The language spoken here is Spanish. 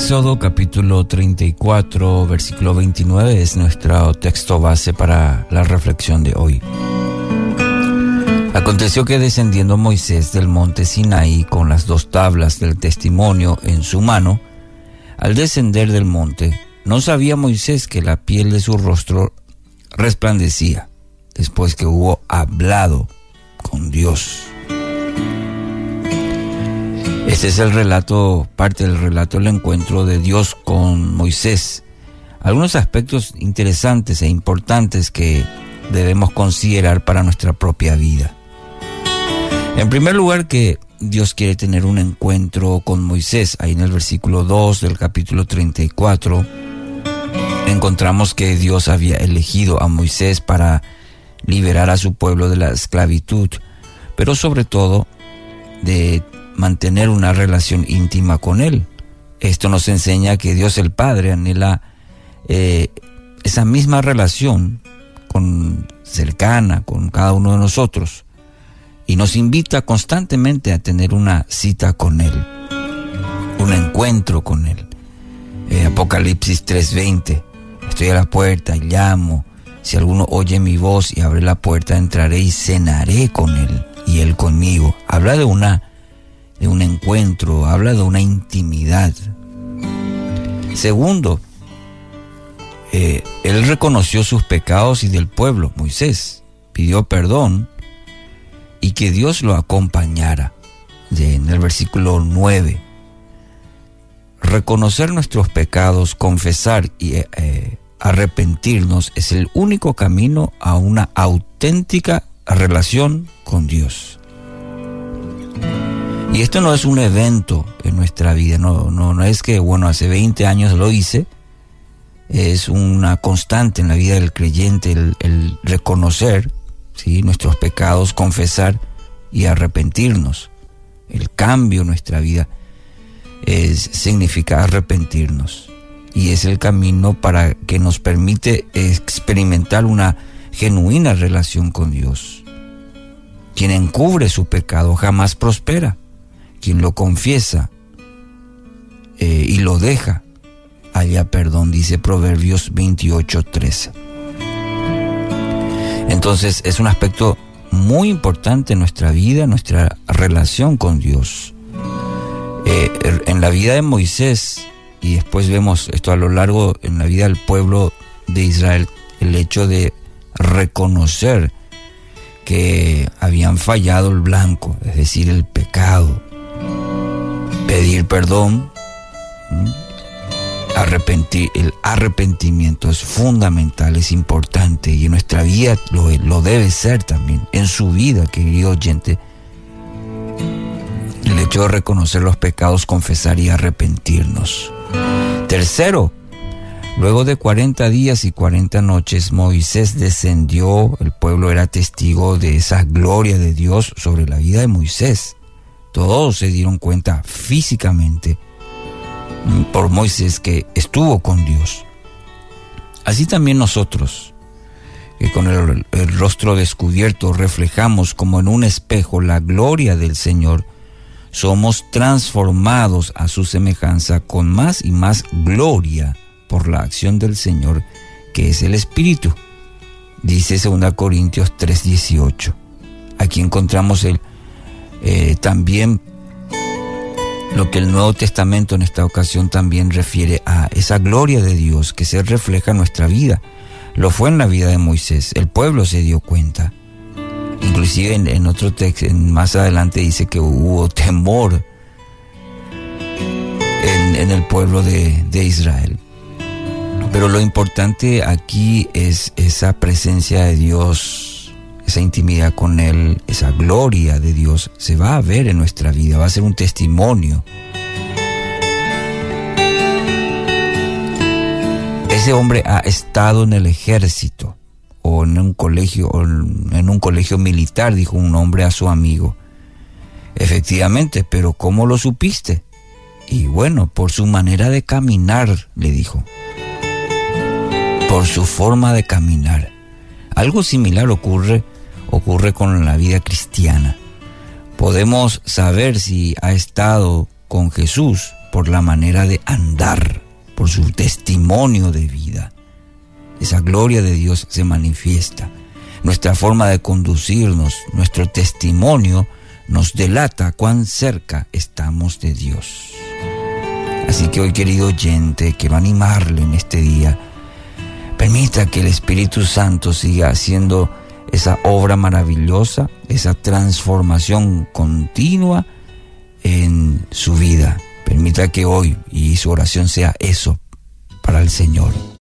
Éxodo capítulo 34, versículo 29 es nuestro texto base para la reflexión de hoy. Aconteció que descendiendo Moisés del monte Sinaí con las dos tablas del testimonio en su mano, al descender del monte, no sabía Moisés que la piel de su rostro resplandecía después que hubo hablado con Dios. Este es el relato, parte del relato del encuentro de Dios con Moisés. Algunos aspectos interesantes e importantes que debemos considerar para nuestra propia vida. En primer lugar, que Dios quiere tener un encuentro con Moisés. Ahí en el versículo 2 del capítulo 34 encontramos que Dios había elegido a Moisés para liberar a su pueblo de la esclavitud, pero sobre todo de mantener una relación íntima con Él. Esto nos enseña que Dios el Padre anhela eh, esa misma relación con, cercana con cada uno de nosotros y nos invita constantemente a tener una cita con Él, un encuentro con Él. Eh, Apocalipsis 3:20, estoy a la puerta y llamo, si alguno oye mi voz y abre la puerta, entraré y cenaré con Él y Él conmigo. Habla de una de un encuentro, habla de una intimidad. Segundo, eh, él reconoció sus pecados y del pueblo, Moisés, pidió perdón y que Dios lo acompañara. En el versículo 9, reconocer nuestros pecados, confesar y eh, eh, arrepentirnos es el único camino a una auténtica relación con Dios. Y esto no es un evento en nuestra vida, no, no, no es que, bueno, hace 20 años lo hice, es una constante en la vida del creyente el, reconocer ¿sí? nuestros pecados, confesar y arrepentirnos. El cambio en nuestra vida es, significa arrepentirnos y es el camino para que nos permite experimentar una genuina relación con Dios. Quien encubre su pecado jamás prospera quien lo confiesa eh, y lo deja, haya perdón, dice Proverbios 28, 13. Entonces es un aspecto muy importante en nuestra vida, nuestra relación con Dios. Eh, er, en la vida de Moisés, y después vemos esto a lo largo en la vida del pueblo de Israel, el hecho de reconocer que habían fallado el blanco, es decir, el pecado, pedir perdón, arrepentir, el arrepentimiento es fundamental, es importante y en nuestra vida lo, lo debe ser también, en su vida, querido oyente. El hecho de reconocer los pecados, confesar y arrepentirnos. Tercero, luego de 40 días y 40 noches, Moisés descendió, el pueblo era testigo de esa gloria de Dios sobre la vida de Moisés. Todos se dieron cuenta físicamente mm, por Moisés que estuvo con Dios. Así también nosotros, que con el, rostro descubierto reflejamos como en un espejo la gloria del Señor, somos transformados a su semejanza con más y más gloria por la acción del Señor, que es el Espíritu. Dice 2 Corintios 3:18. Aquí encontramos el eh, también lo que el Nuevo Testamento en esta ocasión también refiere a esa gloria de Dios que se refleja en nuestra vida. Lo fue en la vida de Moisés, el pueblo se dio cuenta. Inclusive en, otro texto, más adelante dice que hubo temor en, el pueblo de, de Israel. Pero lo importante aquí es esa presencia de Dios esa intimidad con Él, esa gloria de Dios, se va a ver en nuestra vida, va a ser un testimonio. Ese hombre ha estado en el ejército o en un colegio, o en un colegio militar, dijo un hombre a su amigo. Efectivamente, pero ¿cómo lo supiste? Y bueno, por su manera de caminar, le dijo. Por su forma de caminar. Algo similar ocurre ocurre con la vida cristiana. Podemos saber si ha estado con Jesús por la manera de andar, por su testimonio de vida. Esa gloria de Dios se manifiesta. Nuestra forma de conducirnos, nuestro testimonio nos delata cuán cerca estamos de Dios. Así que hoy, querido oyente, que va a animarle en este día, permita que el Espíritu Santo siga haciendo esa obra maravillosa, esa transformación continua en su vida. Permita que hoy y su oración sea eso para el Señor.